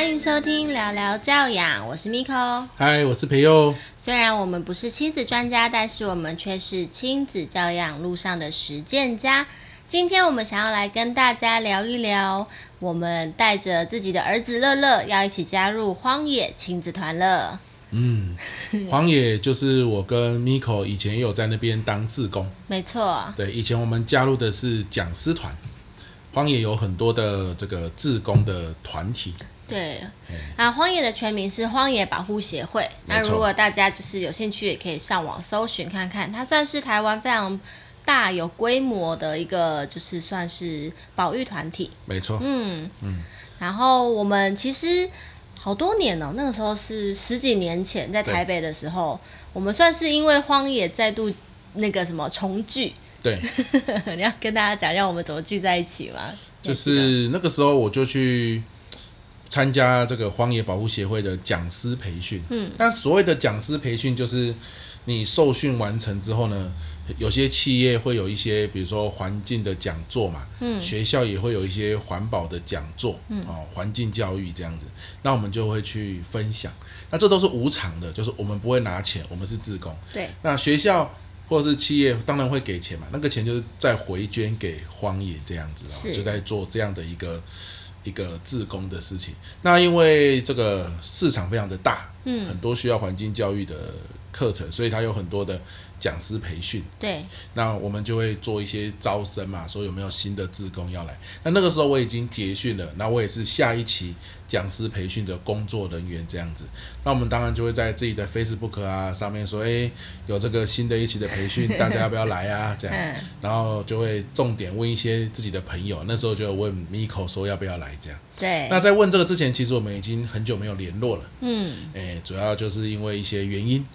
欢迎收听聊聊教养，我是 Miko，嗨，我是培佑。虽然我们不是亲子专家，但是我们却是亲子教养路上的实践家。今天我们想要来跟大家聊一聊，我们带着自己的儿子乐乐，要一起加入荒野亲子团了。嗯，荒野就是我跟 Miko 以前也有在那边当志工，没错。对，以前我们加入的是讲师团。荒野有很多的这个志工的团体。对，啊，荒野的全名是荒野保护协会。那如果大家就是有兴趣，也可以上网搜寻看看。它算是台湾非常大、有规模的一个，就是算是保育团体。没错。嗯嗯。然后我们其实好多年了，那个时候是十几年前在台北的时候，我们算是因为荒野再度那个什么重聚。对，你要跟大家讲，让我们怎么聚在一起吗？就是那个时候，我就去参加这个荒野保护协会的讲师培训。嗯，那所谓的讲师培训，就是你受训完成之后呢，有些企业会有一些，比如说环境的讲座嘛，嗯，学校也会有一些环保的讲座，嗯，哦，环境教育这样子，那我们就会去分享。那这都是无偿的，就是我们不会拿钱，我们是自工。对，那学校。或者是企业当然会给钱嘛，那个钱就是再回捐给荒野这样子，啊就在做这样的一个一个自工的事情。那因为这个市场非常的大，嗯，很多需要环境教育的课程，所以它有很多的讲师培训。对，那我们就会做一些招生嘛，说有没有新的自工要来。那那个时候我已经结训了，那我也是下一期。讲师培训的工作人员这样子，那我们当然就会在自己的 Facebook 啊上面说，哎，有这个新的一期的培训，大家要不要来啊？这样，然后就会重点问一些自己的朋友，那时候就问 Miko 说要不要来这样。对。那在问这个之前，其实我们已经很久没有联络了。嗯。哎，主要就是因为一些原因。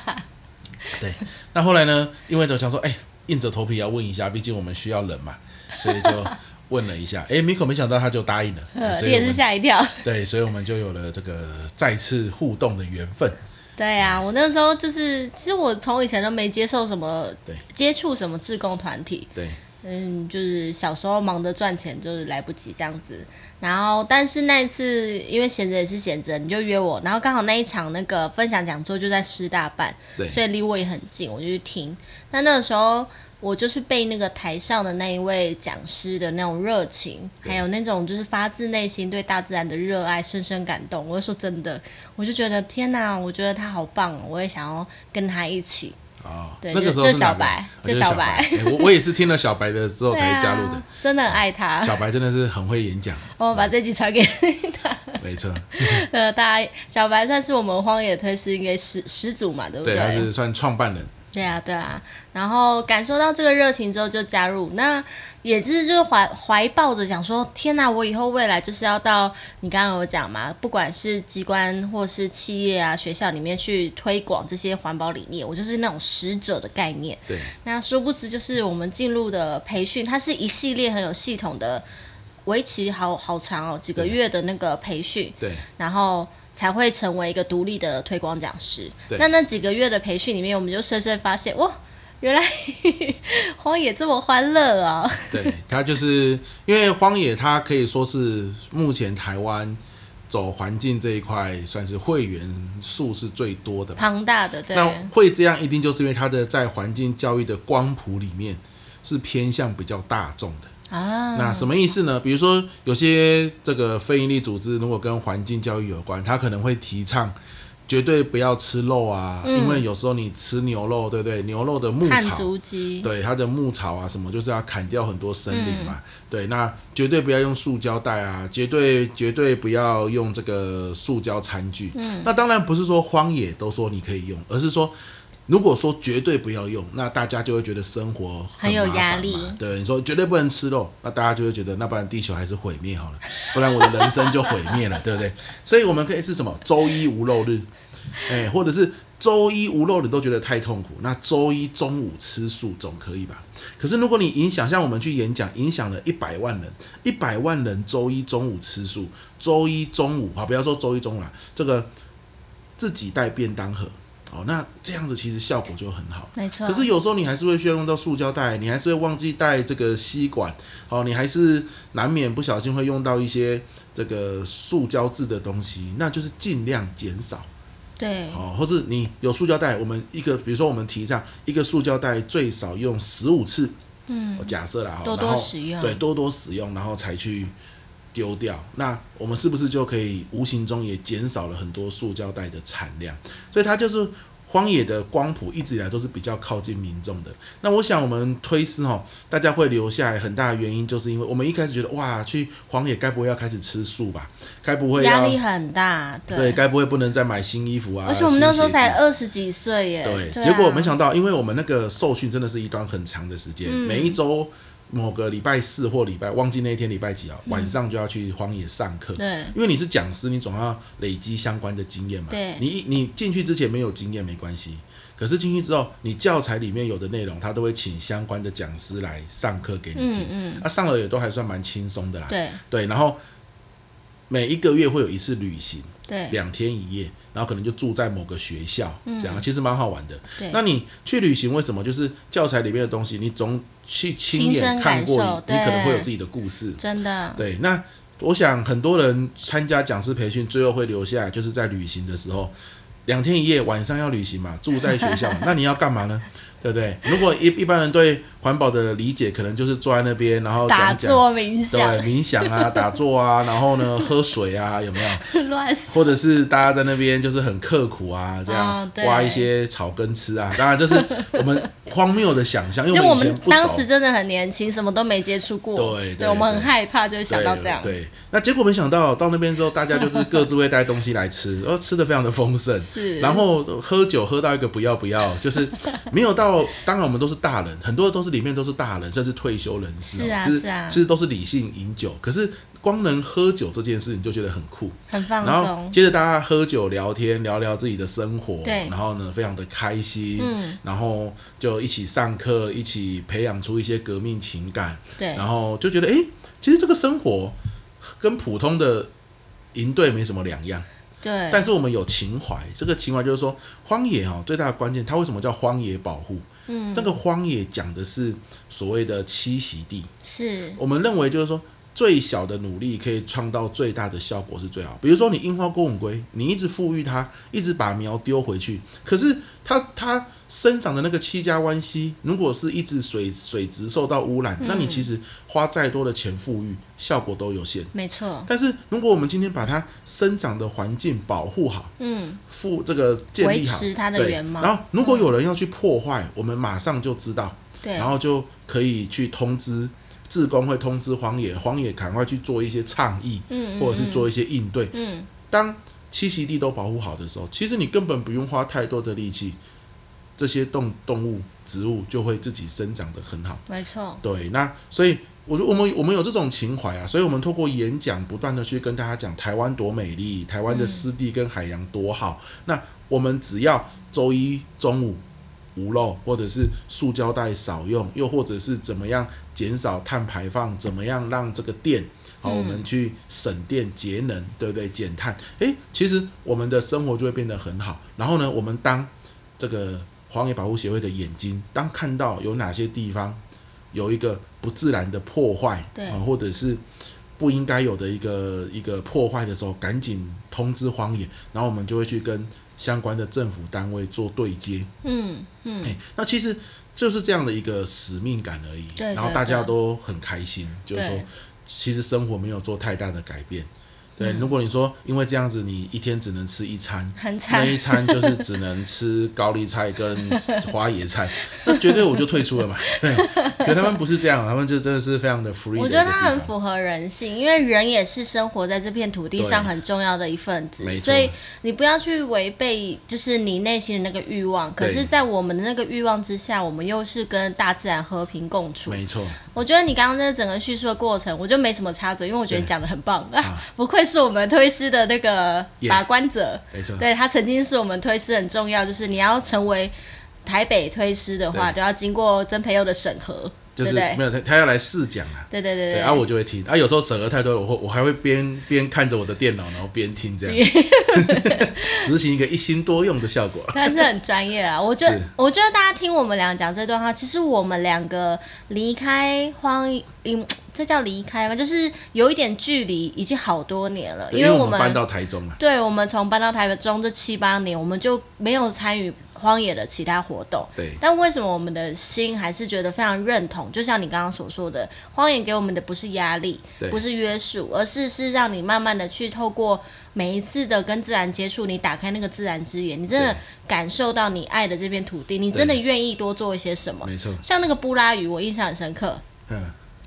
对。那后来呢？因为就想说，哎，硬着头皮要问一下，毕竟我们需要人嘛，所以就。问了一下，哎，Miko 没想到他就答应了，嗯、所以也是吓一跳。对，所以我们就有了这个再次互动的缘分。对啊，我那时候就是，其实我从以前都没接受什么，对，接触什么志工团体。对，嗯，就是小时候忙着赚钱，就是来不及这样子。然后，但是那一次因为闲着也是闲着，你就约我，然后刚好那一场那个分享讲座就在师大办，对，所以离我也很近，我就去听。那那个时候。我就是被那个台上的那一位讲师的那种热情，还有那种就是发自内心对大自然的热爱，深深感动。我就说真的，我就觉得天哪，我觉得他好棒，我也想要跟他一起。哦，对，那个时候就小白，就小白。我我也是听了小白的之后才加入的，真的很爱他。小白真的是很会演讲。我把这集传给他。没错。呃，大家小白算是我们荒野推是应该始始祖嘛，对不对？对，他是算创办人。对啊，对啊，然后感受到这个热情之后就加入，那也是就是怀怀抱着想说，天哪，我以后未来就是要到你刚刚有讲嘛，不管是机关或是企业啊、学校里面去推广这些环保理念，我就是那种使者的概念。对，那殊不知就是我们进入的培训，它是一系列很有系统的，为期好好长哦，几个月的那个培训。对，然后。才会成为一个独立的推广讲师。那那几个月的培训里面，我们就深深发现，哇，原来 荒野这么欢乐啊！对，它就是因为荒野，它可以说是目前台湾走环境这一块，算是会员数是最多的，庞大的。对，那会这样，一定就是因为它的在环境教育的光谱里面是偏向比较大众的。啊，那什么意思呢？比如说，有些这个非营利组织，如果跟环境教育有关，他可能会提倡绝对不要吃肉啊，嗯、因为有时候你吃牛肉，对不对？牛肉的牧草，对它的牧草啊什么，就是要砍掉很多森林嘛。嗯、对，那绝对不要用塑胶袋啊，绝对绝对不要用这个塑胶餐具。嗯，那当然不是说荒野都说你可以用，而是说。如果说绝对不要用，那大家就会觉得生活很，很有压力。对，你说绝对不能吃肉，那大家就会觉得，那不然地球还是毁灭好了，不然我的人生就毁灭了，对不对？所以我们可以是什么？周一无肉日，哎，或者是周一无肉日都觉得太痛苦，那周一中午吃素总可以吧？可是如果你影响，像我们去演讲，影响了一百万人，一百万人周一中午吃素，周一中午啊，不要说周一中午了，这个自己带便当盒。哦，那这样子其实效果就很好。没错。可是有时候你还是会需要用到塑胶袋，你还是会忘记带这个吸管，哦，你还是难免不小心会用到一些这个塑胶制的东西，那就是尽量减少。对。哦，或者你有塑胶袋，我们一个比如说我们提倡一个塑胶袋最少用十五次，嗯，假设啦，多多使用，对，多多使用，然后才去。丢掉，那我们是不是就可以无形中也减少了很多塑胶袋的产量？所以它就是荒野的光谱一直以来都是比较靠近民众的。那我想我们推思哈，大家会留下来很大的原因，就是因为我们一开始觉得哇，去荒野该不会要开始吃素吧？该不会压力很大？对，该不会不能再买新衣服啊？而且我们那时候才二十几岁耶。对，对啊、结果没想到，因为我们那个受训真的是一段很长的时间，嗯、每一周。某个礼拜四或礼拜，忘记那一天礼拜几啊？晚上就要去荒野上课。对，因为你是讲师，你总要累积相关的经验嘛。对，你你进去之前没有经验没关系，可是进去之后，你教材里面有的内容，他都会请相关的讲师来上课给你听。嗯嗯。啊，上了也都还算蛮轻松的啦。对对，然后每一个月会有一次旅行，对，两天一夜。然后可能就住在某个学校，这样、嗯、其实蛮好玩的。对那你去旅行为什么？就是教材里面的东西，你总去亲眼看过你，你可能会有自己的故事。真的。对，那我想很多人参加讲师培训，最后会留下来，就是在旅行的时候，两天一夜，晚上要旅行嘛，住在学校嘛，那你要干嘛呢？对不对？如果一一般人对环保的理解，可能就是坐在那边，然后打坐冥想，对，冥想啊，打坐啊，然后呢，喝水啊，有没有？乱或者是大家在那边就是很刻苦啊，这样挖一些草根吃啊。当然这是我们荒谬的想象，因为我们以前不，当时真的很年轻，什么都没接触过。对，对，我们很害怕，就想到这样。对，那结果没想到到那边之后，大家就是各自会带东西来吃，然后吃的非常的丰盛，是，然后喝酒喝到一个不要不要，就是没有到。当然，我们都是大人，很多都是里面都是大人，甚至退休人士。是啊，其实是啊，其实都是理性饮酒。可是光能喝酒这件事，情就觉得很酷，很放松。然后接着大家喝酒聊天，聊聊自己的生活。对。然后呢，非常的开心。嗯。然后就一起上课，一起培养出一些革命情感。对。然后就觉得，哎，其实这个生活跟普通的营队没什么两样。对，但是我们有情怀，这个情怀就是说，荒野哈、哦、最大的关键，它为什么叫荒野保护？嗯，那个荒野讲的是所谓的栖息地，是我们认为就是说。最小的努力可以创造最大的效果是最好。比如说，你樱花公母龟，你一直富裕它，一直把苗丢回去，可是它它生长的那个七家湾溪，如果是一直水水质受到污染，嗯、那你其实花再多的钱富裕，效果都有限。没错。但是如果我们今天把它生长的环境保护好，嗯，复这个建立好，维持它的原貌。然后，如果有人要去破坏，嗯、我们马上就知道，对，然后就可以去通知。志工会通知荒野，荒野赶快去做一些倡议，嗯，或者是做一些应对。嗯，当栖息地都保护好的时候，其实你根本不用花太多的力气，这些动动物、植物就会自己生长得很好。没错，对，那所以我说我们我们有这种情怀啊，所以我们透过演讲不断的去跟大家讲台湾多美丽，台湾的湿地跟海洋多好。嗯，那我们只要周一中午。无漏，或者是塑胶袋少用，又或者是怎么样减少碳排放，怎么样让这个电，好，我们去省电节能，对不对？减碳，诶，其实我们的生活就会变得很好。然后呢，我们当这个荒野保护协会的眼睛，当看到有哪些地方有一个不自然的破坏，对，或者是不应该有的一个一个破坏的时候，赶紧通知荒野，然后我们就会去跟。相关的政府单位做对接，嗯嗯、欸，那其实就是这样的一个使命感而已，对对对，然后大家都很开心，就是说，其实生活没有做太大的改变。对，如果你说因为这样子，你一天只能吃一餐，很惨，那一餐就是只能吃高丽菜跟 花椰菜，那绝对我就退出了嘛。对，可他们不是这样，他们就真的是非常的 free。我觉得它很符合人性，因为人也是生活在这片土地上很重要的一份子。所以你不要去违背，就是你内心的那个欲望。可是，在我们的那个欲望之下，我们又是跟大自然和平共处。没错。我觉得你刚刚那整个叙述的过程，我就没什么插嘴，因为我觉得你讲的很棒啊，不愧。是我们推师的那个把关者，yeah, 没错，对，他曾经是我们推师很重要，就是你要成为台北推师的话，对。就要经过曾培佑的审核。就是没有他，他要来试讲啊。对对对对。然后、啊、我就会听，啊，有时候审核太多，我会我还会边边看着我的电脑，然后边听这样，执行一个一心多用的效果。但是很专业啊，我觉得我觉得大家听我们俩讲这段话，其实我们两个离开荒，嗯，这叫离开吗？就是有一点距离，已经好多年了，因为我们，我们搬到台中了。对，我们从搬到台中这七八年，我们就没有参与。荒野的其他活动，对，但为什么我们的心还是觉得非常认同？就像你刚刚所说的，荒野给我们的不是压力，不是约束，而是是让你慢慢的去透过每一次的跟自然接触，你打开那个自然之眼，你真的感受到你爱的这片土地，你真的愿意多做一些什么？没错，像那个布拉鱼，我印象很深刻。嗯，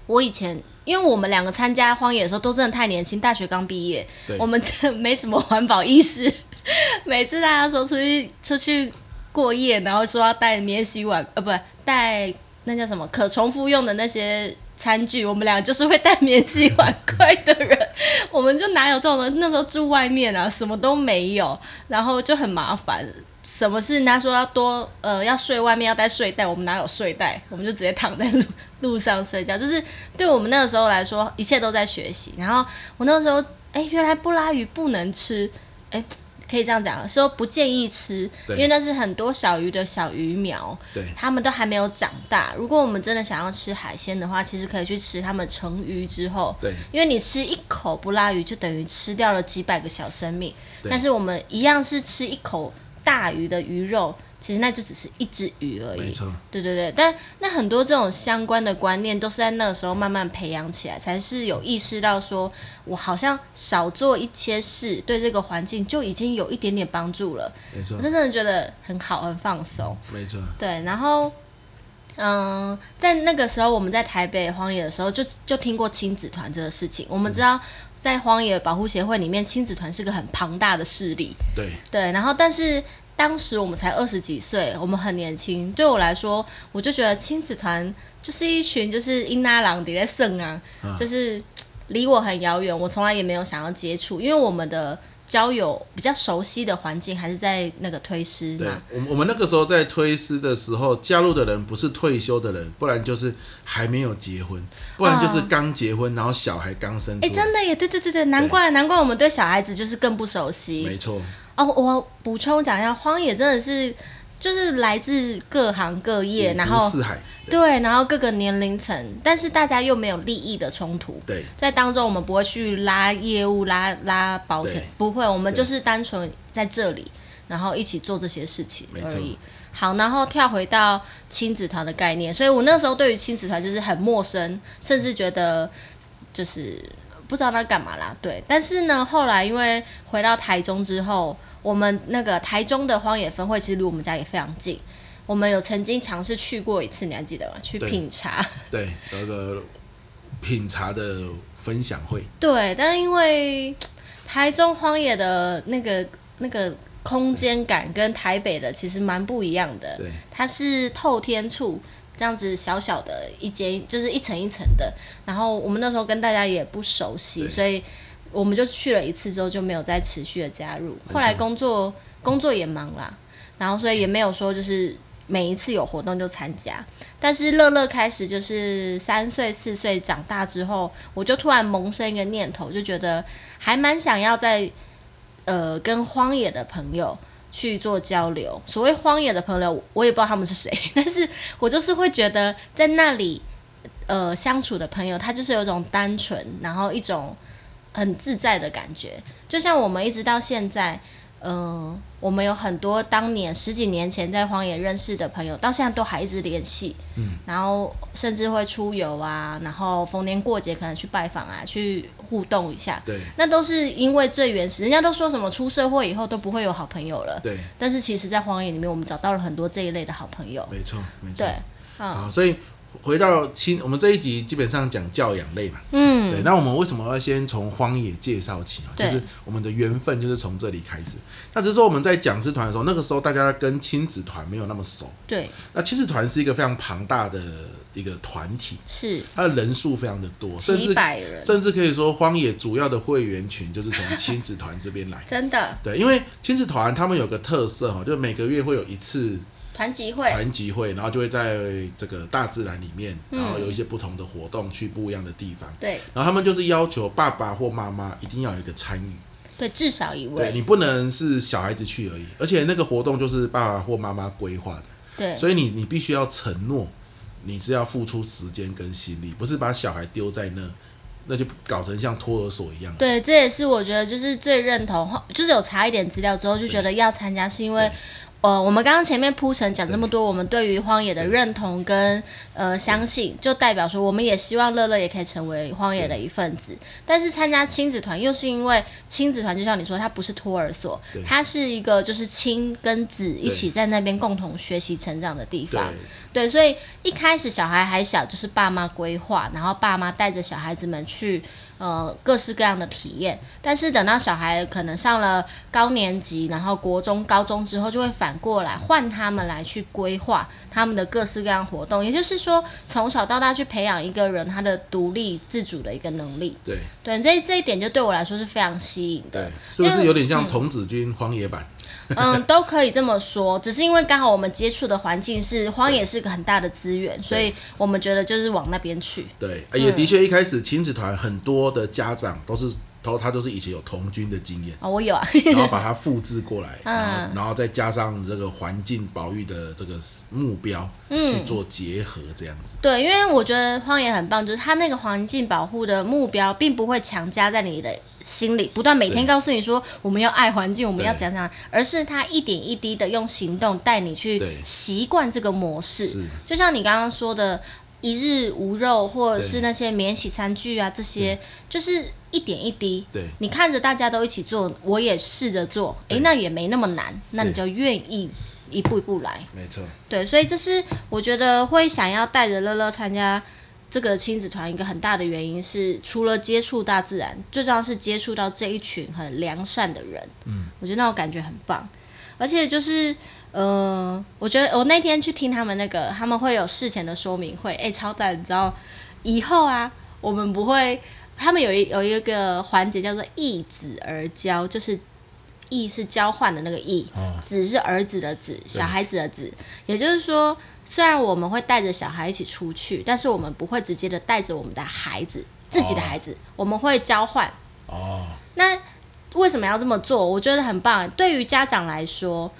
我以前因为我们两个参加荒野的时候都真的太年轻，大学刚毕业，我们真的没什么环保意识，每次大家说出去出去。过夜，然后说要带免洗碗，呃，不带那叫什么可重复用的那些餐具。我们俩就是会带免洗碗筷的人，我们就哪有这种人？那时候住外面啊，什么都没有，然后就很麻烦。什么事人家说要多呃要睡外面要带睡袋，我们哪有睡袋？我们就直接躺在路路上睡觉。就是对我们那个时候来说，一切都在学习。然后我那个时候，哎，原来布拉鱼不能吃，哎。可以这样讲，说不建议吃，因为那是很多小鱼的小鱼苗，对，它们都还没有长大。如果我们真的想要吃海鲜的话，其实可以去吃它们成鱼之后，对，因为你吃一口不拉鱼就等于吃掉了几百个小生命，但是我们一样是吃一口大鱼的鱼肉。其实那就只是一只鱼而已，没错。对对对，但那很多这种相关的观念都是在那个时候慢慢培养起来，才是有意识到说，我好像少做一些事，对这个环境就已经有一点点帮助了。没错，我真的觉得很好，很放松。没错。对，然后，嗯，在那个时候我们在台北荒野的时候就，就就听过亲子团这个事情。我们知道，在荒野保护协会里面，亲子团是个很庞大的势力。对对，然后但是。当时我们才二十几岁，我们很年轻。对我来说，我就觉得亲子团就是一群就是英拉郎迪在剩啊，啊，就是离我很遥远。我从来也没有想要接触，因为我们的交友比较熟悉的环境还是在那个推师嘛。对，我我们那个时候在推师的时候，加入的人不是退休的人，不然就是还没有结婚，不然就是刚结婚，然后小孩刚生。哎、欸，真的耶，对对对对，难怪难怪我们对小孩子就是更不熟悉。没错。哦，我补充讲一下，荒野真的是就是来自各行各业，然后四海对，然后各个年龄层，但是大家又没有利益的冲突。对，在当中我们不会去拉业务、拉拉保险，不会，我们就是单纯在这里，然后一起做这些事情而已。好，然后跳回到亲子团的概念，所以我那时候对于亲子团就是很陌生，甚至觉得就是不知道他干嘛啦。对，但是呢，后来因为回到台中之后。我们那个台中的荒野分会其实离我们家也非常近，我们有曾经尝试去过一次，你还记得吗？去品茶，对，那个品茶的分享会。对，但是因为台中荒野的那个那个空间感跟台北的其实蛮不一样的，对，它是透天处这样子小小的一间，就是一层一层的，然后我们那时候跟大家也不熟悉，所以。我们就去了一次之后就没有再持续的加入，后来工作工作也忙啦，然后所以也没有说就是每一次有活动就参加。但是乐乐开始就是三岁四岁长大之后，我就突然萌生一个念头，就觉得还蛮想要在呃跟荒野的朋友去做交流。所谓荒野的朋友，我也不知道他们是谁，但是我就是会觉得在那里呃相处的朋友，他就是有一种单纯，然后一种。很自在的感觉，就像我们一直到现在，嗯、呃，我们有很多当年十几年前在荒野认识的朋友，到现在都还一直联系，嗯，然后甚至会出游啊，然后逢年过节可能去拜访啊，去互动一下，对，那都是因为最原始。人家都说什么出社会以后都不会有好朋友了，对，但是其实，在荒野里面，我们找到了很多这一类的好朋友，没错，没错，对，嗯、好，所以。回到亲，我们这一集基本上讲教养类嘛，嗯，对。那我们为什么要先从荒野介绍起啊？就是我们的缘分就是从这里开始。那只是说我们在讲师团的时候，那个时候大家跟亲子团没有那么熟，对。那亲子团是一个非常庞大的一个团体，是它的人数非常的多，几百人，甚至甚至可以说荒野主要的会员群就是从亲子团这边来，真的。对，因为亲子团他们有个特色哈，就是每个月会有一次。团集会，团集会，然后就会在这个大自然里面，然后有一些不同的活动，去不一样的地方。对，然后他们就是要求爸爸或妈妈一定要有一个参与。对，至少一位。对，你不能是小孩子去而已，而且那个活动就是爸爸或妈妈规划的。对，所以你你必须要承诺，你是要付出时间跟心力，不是把小孩丢在那，那就搞成像托儿所一样。对，这也是我觉得就是最认同，就是有查一点资料之后就觉得要参加，是因为。呃，我们刚刚前面铺陈讲这么多，我们对于荒野的认同跟呃相信，就代表说我们也希望乐乐也可以成为荒野的一份子。但是参加亲子团，又是因为亲子团就像你说，它不是托儿所，它是一个就是亲跟子一起在那边共同学习成长的地方。对，所以一开始小孩还小，就是爸妈规划，然后爸妈带着小孩子们去。呃，各式各样的体验，但是等到小孩可能上了高年级，然后国中、高中之后，就会反过来换他们来去规划他们的各式各样活动。也就是说，从小到大去培养一个人他的独立自主的一个能力。对对，这这一点就对我来说是非常吸引的。对，是不是有点像童子军荒野版？嗯，都可以这么说，只是因为刚好我们接触的环境是荒野，是个很大的资源，所以我们觉得就是往那边去。对，也的确一开始亲子团很多的家长都是。他他都是以前有童军的经验哦，我有啊，然后把它复制过来，然后然后再加上这个环境保育的这个目标去做结合，这样子。对，因为我觉得荒野很棒，就是它那个环境保护的目标，并不会强加在你的心里，不断每天告诉你说我们要爱环境，我们要怎样怎样，而是它一点一滴的用行动带你去习惯这个模式。就像你刚刚说的。一日无肉，或者是那些免洗餐具啊，这些就是一点一滴。对，你看着大家都一起做，我也试着做，哎、欸，那也没那么难，那你就愿意一步一步来。没错。对，所以这是我觉得会想要带着乐乐参加这个亲子团一个很大的原因是，除了接触大自然，最重要是接触到这一群很良善的人。嗯，我觉得那种感觉很棒，而且就是。呃，我觉得我那天去听他们那个，他们会有事前的说明会，哎、欸，超赞！你知道，以后啊，我们不会，他们有一有一个环节叫做“易子而交”，就是“易”是交换的那个“易”，哦，“子”是儿子的“子”，小孩子的“子”。也就是说，虽然我们会带着小孩一起出去，但是我们不会直接的带着我们的孩子，自己的孩子，哦、我们会交换。哦。那为什么要这么做？我觉得很棒。对于家长来说。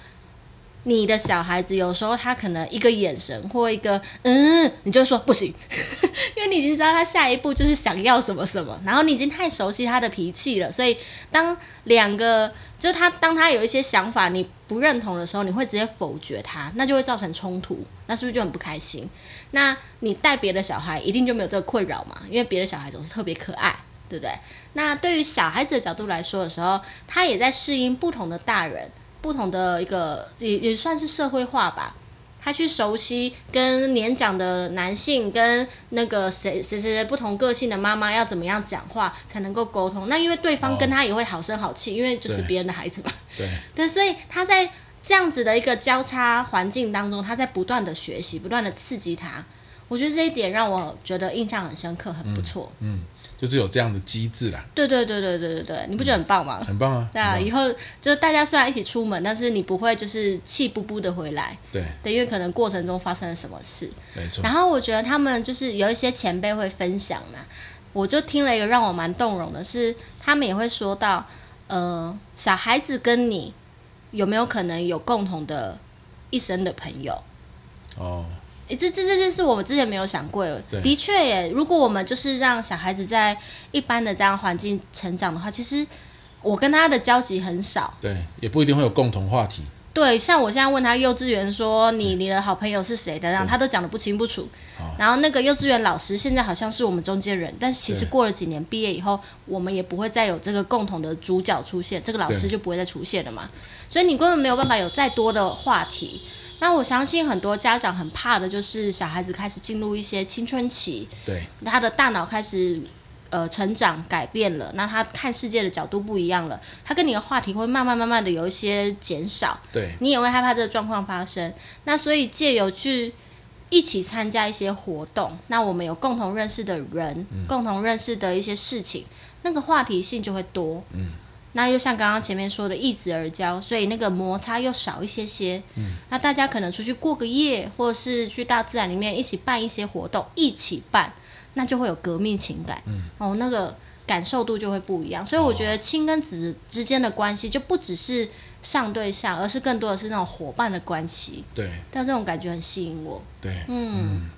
你的小孩子有时候他可能一个眼神或一个嗯，你就说不行，因为你已经知道他下一步就是想要什么什么，然后你已经太熟悉他的脾气了，所以当两个就他当他有一些想法你不认同的时候，你会直接否决他，那就会造成冲突，那是不是就很不开心？那你带别的小孩一定就没有这个困扰嘛？因为别的小孩总是特别可爱，对不对？那对于小孩子的角度来说的时候，他也在适应不同的大人。不同的一个也也算是社会化吧，他去熟悉跟年长的男性跟那个谁谁谁不同个性的妈妈要怎么样讲话才能够沟通。那因为对方跟他也会好声好气，因为就是别人的孩子嘛。对 对，所以他在这样子的一个交叉环境当中，他在不断的学习，不断的刺激他。我觉得这一点让我觉得印象很深刻，很不错。嗯。嗯就是有这样的机制啦。对对对对对对对，你不觉得很棒吗？嗯、很棒啊！对啊，以后就是大家虽然一起出门，但是你不会就是气不不的回来。对。对，因为可能过程中发生了什么事。没错。然后我觉得他们就是有一些前辈会分享嘛，我就听了一个让我蛮动容的是，他们也会说到，呃，小孩子跟你有没有可能有共同的一生的朋友？哦。诶，这这这件事我们之前没有想过。的确耶，如果我们就是让小孩子在一般的这样环境成长的话，其实我跟他的交集很少。对，也不一定会有共同话题。对，像我现在问他幼稚园说你你的好朋友是谁的，然后他都讲的不清不楚。然后那个幼稚园老师现在好像是我们中间人，但其实过了几年毕业以后，我们也不会再有这个共同的主角出现，这个老师就不会再出现了嘛。所以你根本没有办法有再多的话题。那我相信很多家长很怕的就是小孩子开始进入一些青春期，对，他的大脑开始呃成长改变了，那他看世界的角度不一样了，他跟你的话题会慢慢慢慢的有一些减少，对，你也会害怕这个状况发生。那所以借由去一起参加一些活动，那我们有共同认识的人，嗯、共同认识的一些事情，那个话题性就会多，嗯。那又像刚刚前面说的一子而交，所以那个摩擦又少一些些。嗯，那大家可能出去过个夜，或是去大自然里面一起办一些活动，一起办，那就会有革命情感。嗯，哦，那个感受度就会不一样。所以我觉得亲跟子之间的关系就不只是上对下，而是更多的是那种伙伴的关系。对，但这种感觉很吸引我。对，嗯。嗯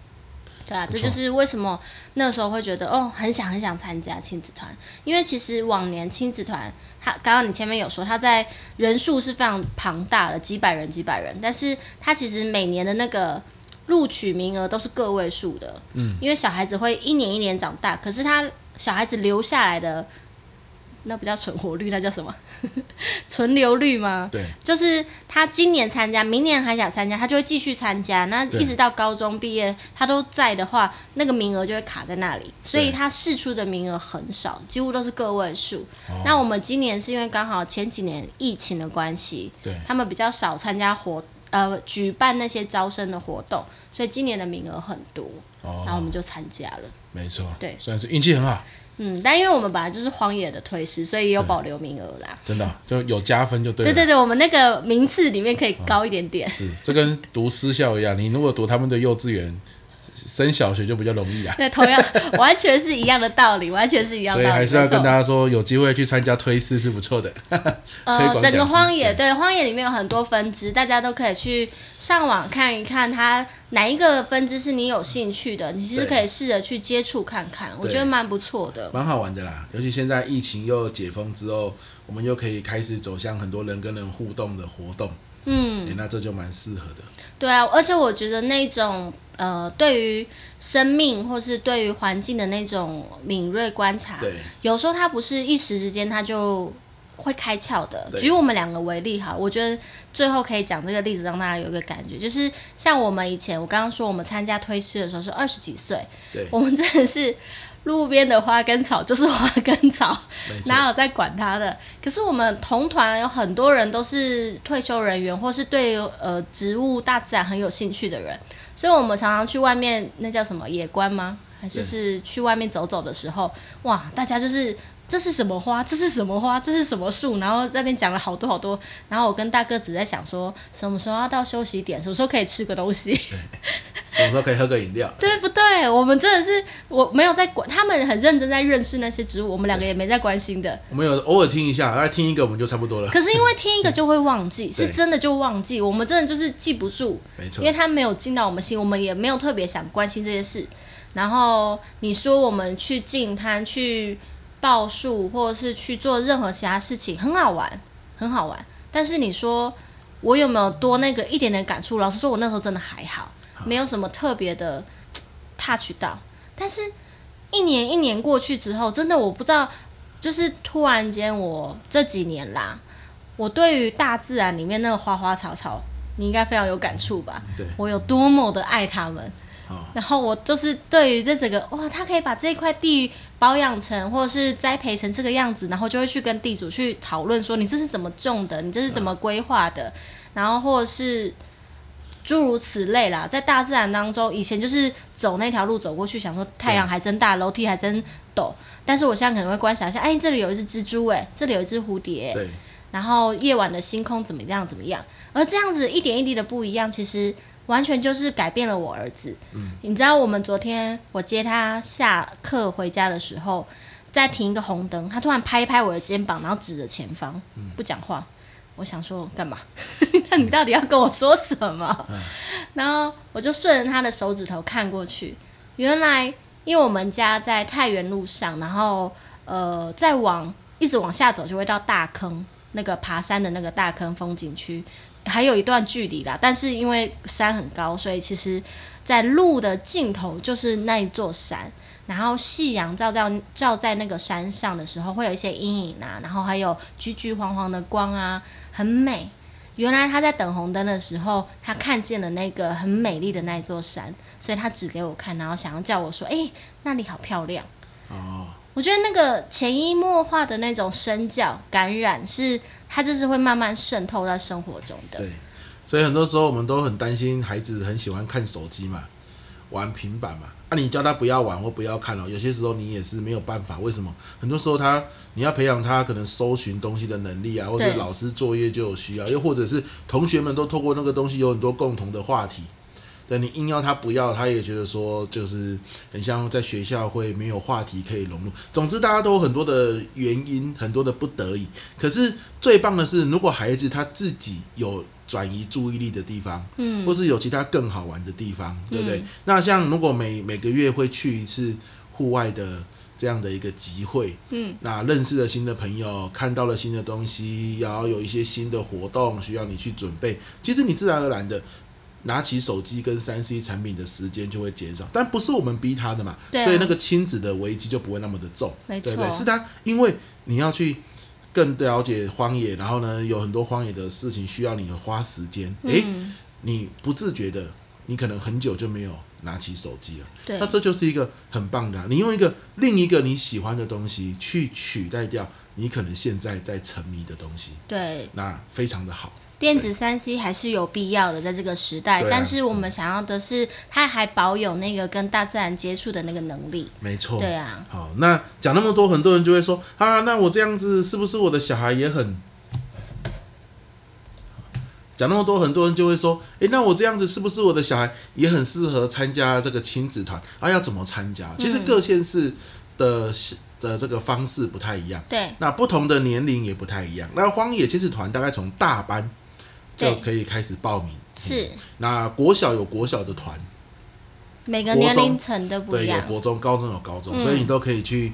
对啊，这就是为什么那时候会觉得哦，很想很想参加亲子团，因为其实往年亲子团，他刚刚你前面有说，他在人数是非常庞大的，几百人几百人，但是他其实每年的那个录取名额都是个位数的，嗯，因为小孩子会一年一年长大，可是他小孩子留下来的。那不叫存活率，那叫什么？存留率吗？对，就是他今年参加，明年还想参加，他就会继续参加。那一直到高中毕业，他都在的话，那个名额就会卡在那里。所以他试出的名额很少，几乎都是个位数。哦。那我们今年是因为刚好前几年疫情的关系，对，他们比较少参加活呃举办那些招生的活动，所以今年的名额很多。哦，然后我们就参加了。没错，对，算是运气很好。嗯，但因为我们本来就是荒野的推师，所以也有保留名额啦。真的就有加分就对了。对对对，我们那个名次里面可以高一点点。哦、是，这跟读私校一样，你如果读他们的幼稚园。升小学就比较容易啊，对，同样完全是一样的道理，完全是一样的道理。所以还是要跟大家说，有机会去参加推四是不错的。呃，整个荒野对，对荒野里面有很多分支，大家都可以去上网看一看，它哪一个分支是你有兴趣的，你其实可以试着去接触看看，我觉得蛮不错的，蛮好玩的啦。尤其现在疫情又解封之后，我们又可以开始走向很多人跟人互动的活动。嗯，欸、那这就蛮适合的。对啊，而且我觉得那种呃，对于生命或是对于环境的那种敏锐观察，对，有时候它不是一时之间它就会开窍的。举我们两个为例哈，我觉得最后可以讲这个例子，让大家有一个感觉，就是像我们以前，我刚刚说我们参加推师的时候是二十几岁，对，我们真的是。路边的花跟草就是花跟草，哪有在管它的？可是我们同团有很多人都是退休人员，或是对呃植物、大自然很有兴趣的人，所以我们常常去外面，那叫什么野观吗？还是是去外面走走的时候，哇，大家就是。这是什么花？这是什么花？这是什么树？然后那边讲了好多好多。然后我跟大个子在想说，什么时候要到休息点？什么时候可以吃个东西？什么时候可以喝个饮料？对不对？我们真的是我没有在管，他们很认真在认识那些植物，我们两个也没在关心的。我们有偶尔听一下，来听一个我们就差不多了。可是因为听一个就会忘记，是真的就忘记。我们真的就是记不住，没错，因为他没有进到我们心，我们也没有特别想关心这些事。然后你说我们去进滩去。报数或者是去做任何其他事情，很好玩，很好玩。但是你说我有没有多那个一点点感触？老实说，我那时候真的还好，没有什么特别的 touch 到。但是，一年一年过去之后，真的我不知道，就是突然间，我这几年啦，我对于大自然里面那个花花草草，你应该非常有感触吧？对，我有多么的爱他们。然后我就是对于这整个哇，他可以把这块地保养成或者是栽培成这个样子，然后就会去跟地主去讨论说，你这是怎么种的，你这是怎么规划的，然后或者是诸如此类啦。在大自然当中，以前就是走那条路走过去，想说太阳还真大，楼梯还真陡，但是我现在可能会观察一下，哎，这里有一只蜘蛛，哎，这里有一只蝴蝶，对，然后夜晚的星空怎么样怎么样，而这样子一点一滴的不一样，其实。完全就是改变了我儿子。嗯，你知道我们昨天我接他下课回家的时候，在停一个红灯，他突然拍一拍我的肩膀，然后指着前方，不讲话。我想说干嘛？那 你到底要跟我说什么？然后我就顺着他的手指头看过去，原来因为我们家在太原路上，然后呃再往一直往下走就会到大坑那个爬山的那个大坑风景区。还有一段距离啦，但是因为山很高，所以其实，在路的尽头就是那一座山。然后夕阳照照照在那个山上的时候，会有一些阴影啊，然后还有橘橘黄黄的光啊，很美。原来他在等红灯的时候，他看见了那个很美丽的那一座山，所以他指给我看，然后想要叫我说：“哎，那里好漂亮。”哦。我觉得那个潜移默化的那种身教感染，是它就是会慢慢渗透在生活中的。对，所以很多时候我们都很担心孩子很喜欢看手机嘛，玩平板嘛。啊，你叫他不要玩或不要看了，有些时候你也是没有办法。为什么？很多时候他你要培养他可能搜寻东西的能力啊，或者老师作业就有需要，又或者是同学们都透过那个东西有很多共同的话题。对，你硬要他不要，他也觉得说就是很像在学校会没有话题可以融入。总之，大家都有很多的原因，很多的不得已。可是最棒的是，如果孩子他自己有转移注意力的地方，嗯，或是有其他更好玩的地方，对不对？嗯、那像如果每每个月会去一次户外的这样的一个集会，嗯，那认识了新的朋友，看到了新的东西，然后有一些新的活动需要你去准备，其实你自然而然的。拿起手机跟三 C 产品的时间就会减少，但不是我们逼他的嘛，啊、所以那个亲子的危机就不会那么的重，对不对？是他，因为你要去更了解荒野，然后呢，有很多荒野的事情需要你花时间，诶、嗯，你不自觉的，你可能很久就没有拿起手机了，对，那这就是一个很棒的、啊，你用一个另一个你喜欢的东西去取代掉你可能现在在沉迷的东西，对，那非常的好。电子三 C 还是有必要的，在这个时代，啊、但是我们想要的是，它还保有那个跟大自然接触的那个能力。没错，对啊。好，那讲那么多，很多人就会说啊，那我这样子是不是我的小孩也很？讲那么多，很多人就会说，诶，那我这样子是不是我的小孩也很适合参加这个亲子团？啊，要怎么参加？其实各县市的、嗯、的这个方式不太一样。对。那不同的年龄也不太一样。那荒野亲子团大概从大班。就可以开始报名。是、嗯，那国小有国小的团，每个年龄层都不一样。对，有国中、高中有高中，嗯、所以你都可以去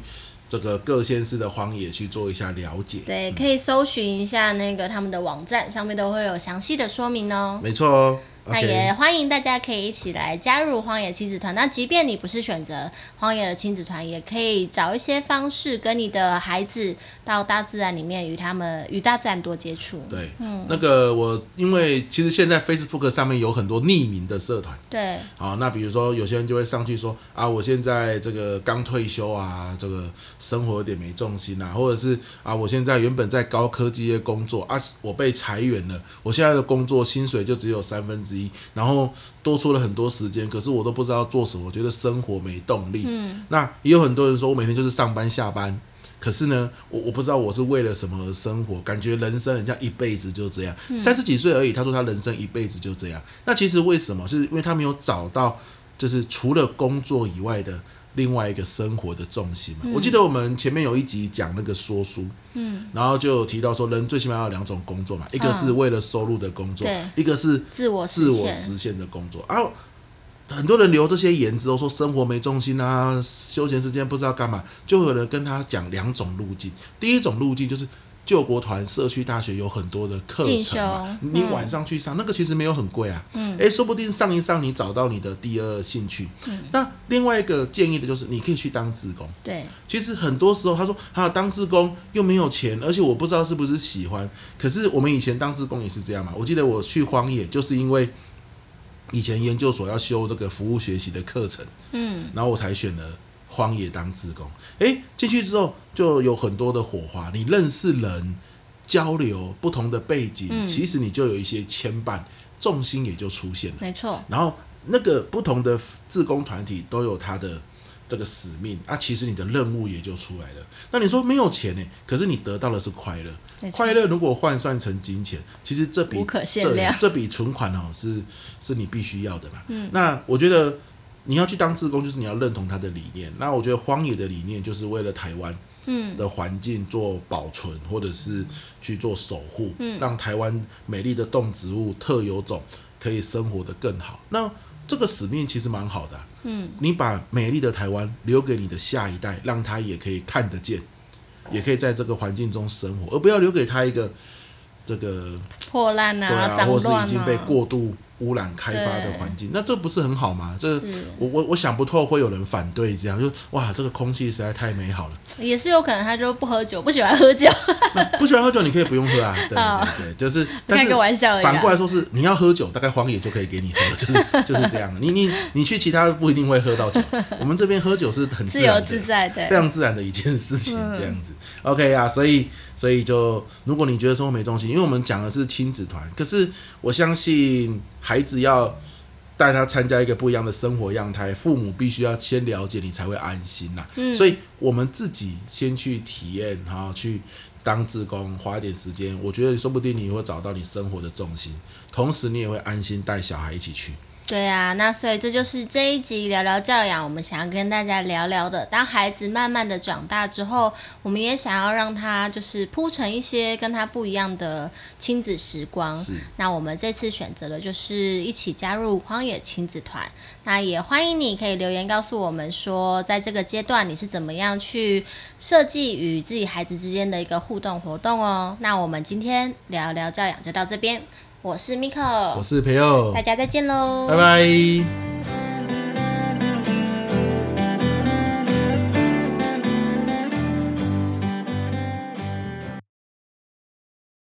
这个各县市的荒野去做一下了解。对，可以搜寻一下那个他们的网站，上面都会有详细的说明哦。没错哦。那也欢迎大家可以一起来加入荒野亲子团。那即便你不是选择荒野的亲子团，也可以找一些方式跟你的孩子到大自然里面，与他们与大自然多接触。对，嗯，那个我因为其实现在 Facebook 上面有很多匿名的社团。对。好，那比如说有些人就会上去说啊，我现在这个刚退休啊，这个生活有点没重心啊，或者是啊，我现在原本在高科技业工作啊，我被裁员了，我现在的工作薪水就只有三分之一。然后多出了很多时间，可是我都不知道做什么，我觉得生活没动力。嗯，那也有很多人说，我每天就是上班下班，可是呢，我我不知道我是为了什么而生活，感觉人生很像一辈子就这样，嗯、三十几岁而已。他说他人生一辈子就这样，那其实为什么？是因为他没有找到，就是除了工作以外的。另外一个生活的重心嘛，嗯、我记得我们前面有一集讲那个说书，嗯，然后就提到说，人最起码要有两种工作嘛，嗯、一个是为了收入的工作，对，一个是自我自我实现的工作。啊，很多人留这些言之后说生活没重心啊，休闲时间不知道干嘛，就有人跟他讲两种路径，第一种路径就是。救国团社区大学有很多的课程嘛，嗯、你晚上去上那个其实没有很贵啊，嗯，诶、欸，说不定上一上你找到你的第二兴趣。嗯，那另外一个建议的就是你可以去当志工。对，其实很多时候他说他要当志工又没有钱，而且我不知道是不是喜欢。可是我们以前当志工也是这样嘛，我记得我去荒野就是因为以前研究所要修这个服务学习的课程，嗯，然后我才选了。荒野当志工，诶，进去之后就有很多的火花，你认识人，交流不同的背景，嗯、其实你就有一些牵绊，重心也就出现了。没错。然后那个不同的志工团体都有他的这个使命，啊，其实你的任务也就出来了。那你说没有钱呢？可是你得到的是快乐，错快乐如果换算成金钱，其实这笔无可限量，这笔存款哦，是是你必须要的嘛。嗯。那我觉得。你要去当志工，就是你要认同他的理念。那我觉得荒野的理念就是为了台湾嗯的环境做保存，嗯、或者是去做守护，嗯、让台湾美丽的动植物、特有种可以生活得更好。那这个使命其实蛮好的、啊。嗯，你把美丽的台湾留给你的下一代，让他也可以看得见，也可以在这个环境中生活，而不要留给他一个这个破烂啊、或是已经被过度。污染开发的环境，那这不是很好吗？这我我我想不透会有人反对这样，就哇，这个空气实在太美好了。也是有可能他就不喝酒，不喜欢喝酒。不喜欢喝酒，你可以不用喝啊。对对对，就是开个玩笑。反过来说是你要喝酒，大概荒野就可以给你喝，就是 就是这样。你你你去其他不一定会喝到酒，我们这边喝酒是很自由自在的，非常自然的一件事情，这样子。嗯、OK 啊，所以所以就如果你觉得生活没重心，因为我们讲的是亲子团，可是我相信。孩子要带他参加一个不一样的生活样态，父母必须要先了解你才会安心呐。嗯，所以我们自己先去体验，然后去当志工，花一点时间，我觉得说不定你会找到你生活的重心，同时你也会安心带小孩一起去。对啊，那所以这就是这一集聊聊教养，我们想要跟大家聊聊的。当孩子慢慢的长大之后，我们也想要让他就是铺成一些跟他不一样的亲子时光。是。那我们这次选择的就是一起加入荒野亲子团。那也欢迎你可以留言告诉我们说，在这个阶段你是怎么样去设计与自己孩子之间的一个互动活动哦。那我们今天聊聊教养就到这边。我是 Miko，我是培佑，大家再见喽，拜拜。